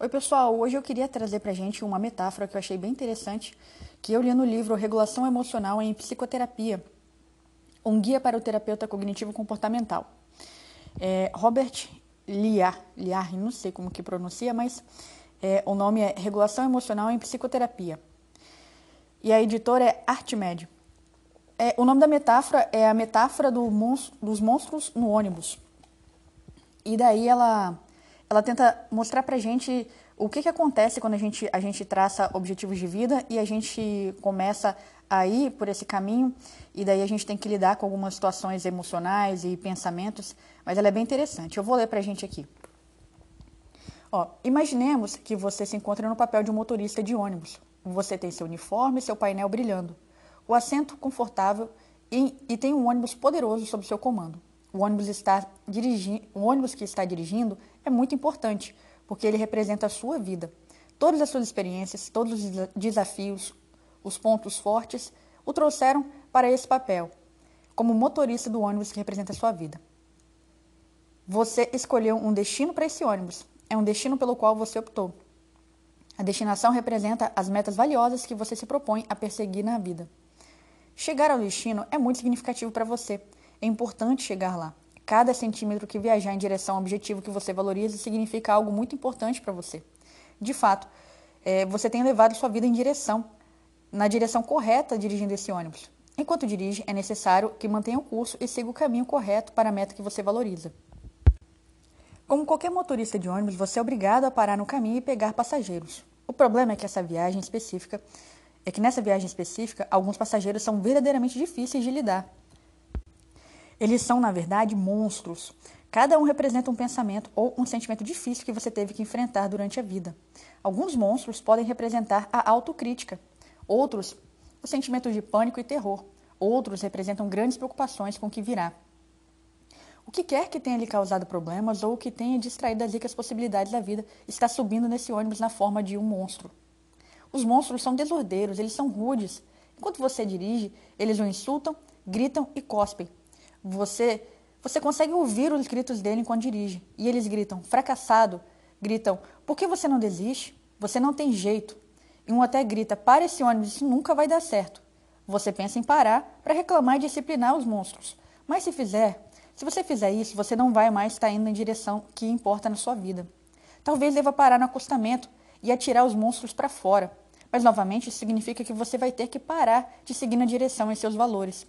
Oi, pessoal. Hoje eu queria trazer pra gente uma metáfora que eu achei bem interessante, que eu li no livro Regulação Emocional em Psicoterapia, um guia para o terapeuta cognitivo comportamental. É, Robert Liar, Liar, não sei como que pronuncia, mas é, o nome é Regulação Emocional em Psicoterapia. E a editora é Artmed. É, o nome da metáfora é a metáfora do monstro, dos monstros no ônibus. E daí ela ela tenta mostrar pra gente o que, que acontece quando a gente, a gente traça objetivos de vida e a gente começa a ir por esse caminho e daí a gente tem que lidar com algumas situações emocionais e pensamentos, mas ela é bem interessante. Eu vou ler pra gente aqui. Ó, imaginemos que você se encontra no papel de um motorista de ônibus. Você tem seu uniforme e seu painel brilhando, o assento confortável e, e tem um ônibus poderoso sob seu comando o ônibus, está dirigindo, o ônibus que está dirigindo é muito importante, porque ele representa a sua vida. Todas as suas experiências, todos os desafios, os pontos fortes, o trouxeram para esse papel, como motorista do ônibus que representa a sua vida. Você escolheu um destino para esse ônibus. É um destino pelo qual você optou. A destinação representa as metas valiosas que você se propõe a perseguir na vida. Chegar ao destino é muito significativo para você é importante chegar lá. Cada centímetro que viajar em direção ao objetivo que você valoriza significa algo muito importante para você. De fato, é, você tem levado sua vida em direção, na direção correta dirigindo esse ônibus. Enquanto dirige, é necessário que mantenha o curso e siga o caminho correto para a meta que você valoriza. Como qualquer motorista de ônibus, você é obrigado a parar no caminho e pegar passageiros. O problema é que essa viagem específica é que nessa viagem específica, alguns passageiros são verdadeiramente difíceis de lidar. Eles são, na verdade, monstros. Cada um representa um pensamento ou um sentimento difícil que você teve que enfrentar durante a vida. Alguns monstros podem representar a autocrítica, outros, o sentimento de pânico e terror. Outros representam grandes preocupações com o que virá. O que quer que tenha lhe causado problemas ou o que tenha distraído das ricas possibilidades da vida está subindo nesse ônibus na forma de um monstro. Os monstros são desordeiros, eles são rudes. Enquanto você dirige, eles o insultam, gritam e cospem. Você você consegue ouvir os gritos dele enquanto dirige. E eles gritam, fracassado, gritam, por que você não desiste? Você não tem jeito. E um até grita, para esse ônibus, isso nunca vai dar certo. Você pensa em parar para reclamar e disciplinar os monstros. Mas se fizer, se você fizer isso, você não vai mais estar indo em direção que importa na sua vida. Talvez deva parar no acostamento e atirar os monstros para fora. Mas novamente isso significa que você vai ter que parar de seguir na direção em seus valores.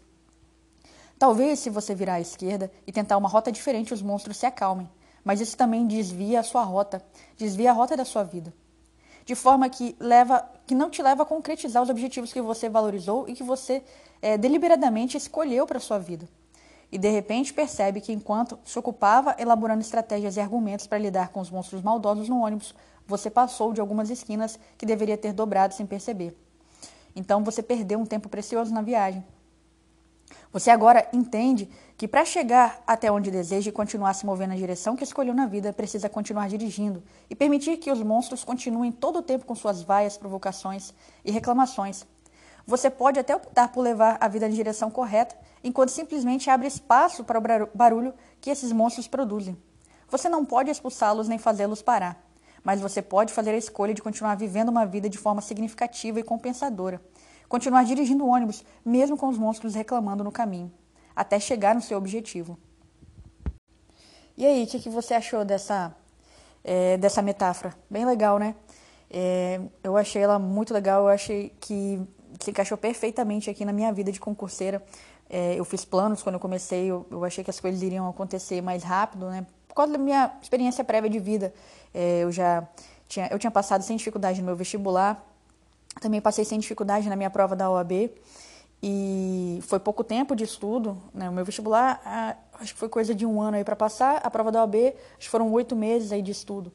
Talvez, se você virar à esquerda e tentar uma rota diferente, os monstros se acalmem, mas isso também desvia a sua rota, desvia a rota da sua vida. De forma que, leva, que não te leva a concretizar os objetivos que você valorizou e que você é, deliberadamente escolheu para sua vida. E de repente percebe que enquanto se ocupava elaborando estratégias e argumentos para lidar com os monstros maldosos no ônibus, você passou de algumas esquinas que deveria ter dobrado sem perceber. Então você perdeu um tempo precioso na viagem. Você agora entende que para chegar até onde deseja e continuar se movendo na direção que escolheu na vida, precisa continuar dirigindo e permitir que os monstros continuem todo o tempo com suas vaias, provocações e reclamações. Você pode até optar por levar a vida na direção correta, enquanto simplesmente abre espaço para o barulho que esses monstros produzem. Você não pode expulsá-los nem fazê-los parar, mas você pode fazer a escolha de continuar vivendo uma vida de forma significativa e compensadora continuar dirigindo o ônibus, mesmo com os monstros reclamando no caminho, até chegar no seu objetivo. E aí, o que, que você achou dessa, é, dessa metáfora? Bem legal, né? É, eu achei ela muito legal, eu achei que se encaixou perfeitamente aqui na minha vida de concurseira. É, eu fiz planos quando eu comecei, eu, eu, achei que as coisas iriam acontecer mais rápido, né? Por causa da minha experiência prévia de vida, eu já tinha, eu tinha passado sem dificuldade no meu vestibular, também passei sem dificuldade na minha prova da OAB e foi pouco tempo de estudo. Né? O meu vestibular, acho que foi coisa de um ano aí para passar. A prova da OAB, acho que foram oito meses aí de estudo.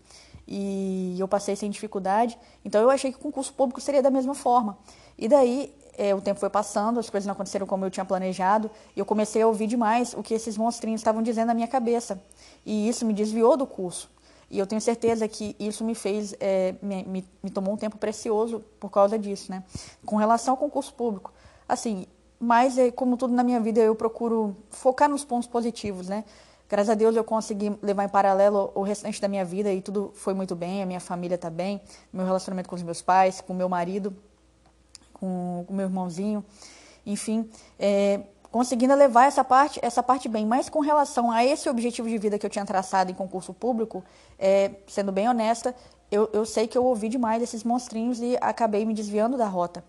E eu passei sem dificuldade. Então eu achei que o concurso público seria da mesma forma. E daí é, o tempo foi passando, as coisas não aconteceram como eu tinha planejado, e eu comecei a ouvir demais o que esses monstrinhos estavam dizendo na minha cabeça. E isso me desviou do curso. E eu tenho certeza que isso me fez, é, me, me, me, tomou um tempo precioso por causa disso, né? Com relação ao concurso público, assim, mas é, como tudo na minha vida eu procuro focar nos pontos positivos, né? Graças a Deus eu consegui levar em paralelo o restante da minha vida e tudo foi muito bem, a minha família está bem, meu relacionamento com os meus pais, com meu marido, com o meu irmãozinho, enfim, é, conseguindo levar essa parte, essa parte bem. Mas com relação a esse objetivo de vida que eu tinha traçado em concurso público, é, sendo bem honesta, eu, eu sei que eu ouvi demais esses monstrinhos e acabei me desviando da rota.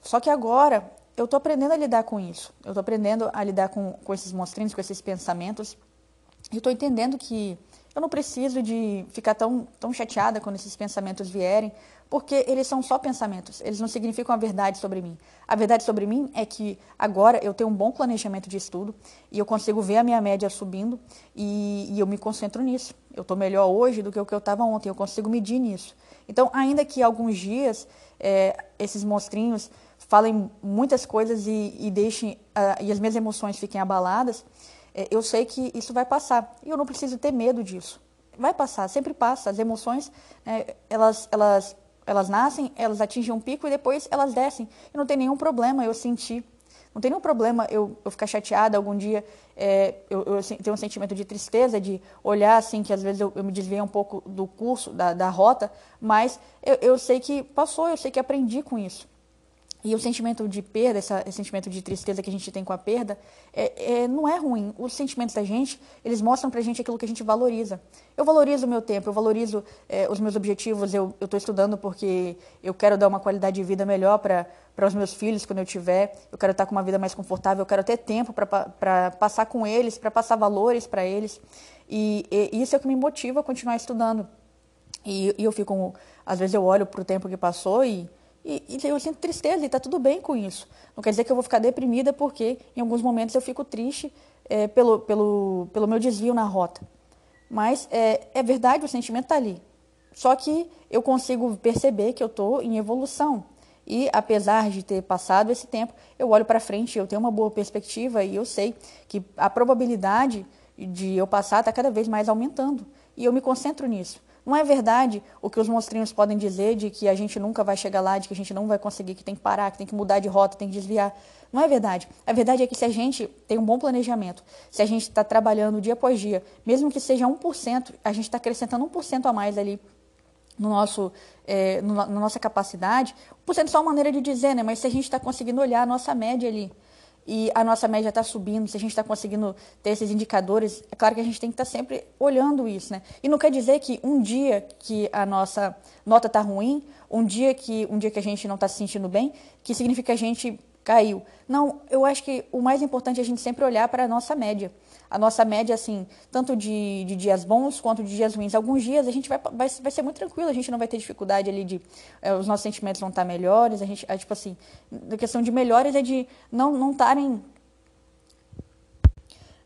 Só que agora eu estou aprendendo a lidar com isso. Eu estou aprendendo a lidar com, com esses monstrinhos, com esses pensamentos. E estou entendendo que eu não preciso de ficar tão, tão chateada quando esses pensamentos vierem, porque eles são só pensamentos, eles não significam a verdade sobre mim. A verdade sobre mim é que agora eu tenho um bom planejamento de estudo e eu consigo ver a minha média subindo e, e eu me concentro nisso. Eu estou melhor hoje do que o que eu estava ontem, eu consigo medir nisso. Então, ainda que alguns dias é, esses monstrinhos falem muitas coisas e, e deixem uh, e as minhas emoções fiquem abaladas, eu sei que isso vai passar e eu não preciso ter medo disso. Vai passar, sempre passa. As emoções, é, elas, elas, elas nascem, elas atingem um pico e depois elas descem. E não tem nenhum problema eu sentir. Não tem nenhum problema eu, eu ficar chateada algum dia, é, eu, eu tenho um sentimento de tristeza, de olhar assim, que às vezes eu, eu me desviei um pouco do curso, da, da rota, mas eu, eu sei que passou, eu sei que aprendi com isso. E o sentimento de perda, essa, esse sentimento de tristeza que a gente tem com a perda, é, é, não é ruim. Os sentimentos da gente, eles mostram pra gente aquilo que a gente valoriza. Eu valorizo o meu tempo, eu valorizo é, os meus objetivos, eu estou estudando porque eu quero dar uma qualidade de vida melhor para os meus filhos quando eu tiver, eu quero estar com uma vida mais confortável, eu quero ter tempo para passar com eles, para passar valores para eles. E, e, isso é o que me motiva a continuar estudando. E, e eu fico, às vezes eu olho o tempo que passou e e, e eu sinto tristeza e está tudo bem com isso. Não quer dizer que eu vou ficar deprimida porque em alguns momentos eu fico triste é, pelo, pelo, pelo meu desvio na rota. Mas é, é verdade, o sentimento está ali. Só que eu consigo perceber que eu estou em evolução. E apesar de ter passado esse tempo, eu olho para frente, eu tenho uma boa perspectiva e eu sei que a probabilidade de eu passar está cada vez mais aumentando. E eu me concentro nisso. Não é verdade o que os monstrinhos podem dizer de que a gente nunca vai chegar lá, de que a gente não vai conseguir, que tem que parar, que tem que mudar de rota, tem que desviar. Não é verdade. A verdade é que se a gente tem um bom planejamento, se a gente está trabalhando dia após dia, mesmo que seja 1%, a gente está acrescentando 1% a mais ali no nosso, é, no, na nossa capacidade. 1% é só uma maneira de dizer, né? Mas se a gente está conseguindo olhar a nossa média ali, e a nossa média está subindo, se a gente está conseguindo ter esses indicadores, é claro que a gente tem que estar tá sempre olhando isso, né? E não quer dizer que um dia que a nossa nota está ruim, um dia que um dia que a gente não está se sentindo bem, que significa que a gente caiu. Não, eu acho que o mais importante é a gente sempre olhar para a nossa média. A nossa média, assim, tanto de, de, dias bons quanto de dias ruins. Alguns dias a gente vai, vai, vai ser muito tranquilo, a gente não vai ter dificuldade ali de. É, os nossos sentimentos vão estar melhores, a gente, é, tipo assim, a questão de melhores é de não estarem.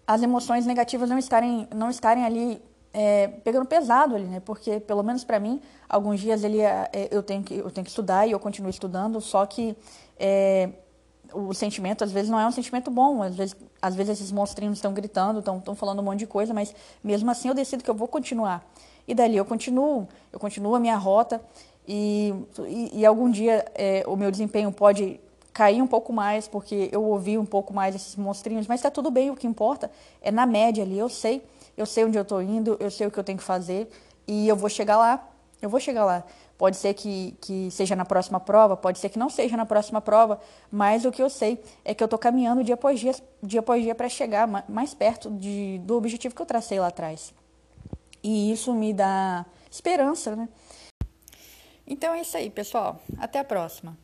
as emoções negativas não estarem, não estarem ali é, pegando pesado ali, né? Porque, pelo menos para mim, alguns dias ele, é, eu, tenho que, eu tenho que estudar e eu continuo estudando, só que é, o sentimento às vezes não é um sentimento bom, às vezes, às vezes esses monstrinhos estão gritando, estão falando um monte de coisa, mas mesmo assim eu decido que eu vou continuar. E dali eu continuo, eu continuo a minha rota e, e, e algum dia é, o meu desempenho pode cair um pouco mais, porque eu ouvi um pouco mais esses monstrinhos, mas está tudo bem, o que importa é na média ali, eu sei, eu sei onde eu estou indo, eu sei o que eu tenho que fazer e eu vou chegar lá, eu vou chegar lá. Pode ser que, que seja na próxima prova, pode ser que não seja na próxima prova, mas o que eu sei é que eu estou caminhando dia após dia, dia, após dia para chegar mais perto de, do objetivo que eu tracei lá atrás. E isso me dá esperança, né? Então é isso aí, pessoal. Até a próxima.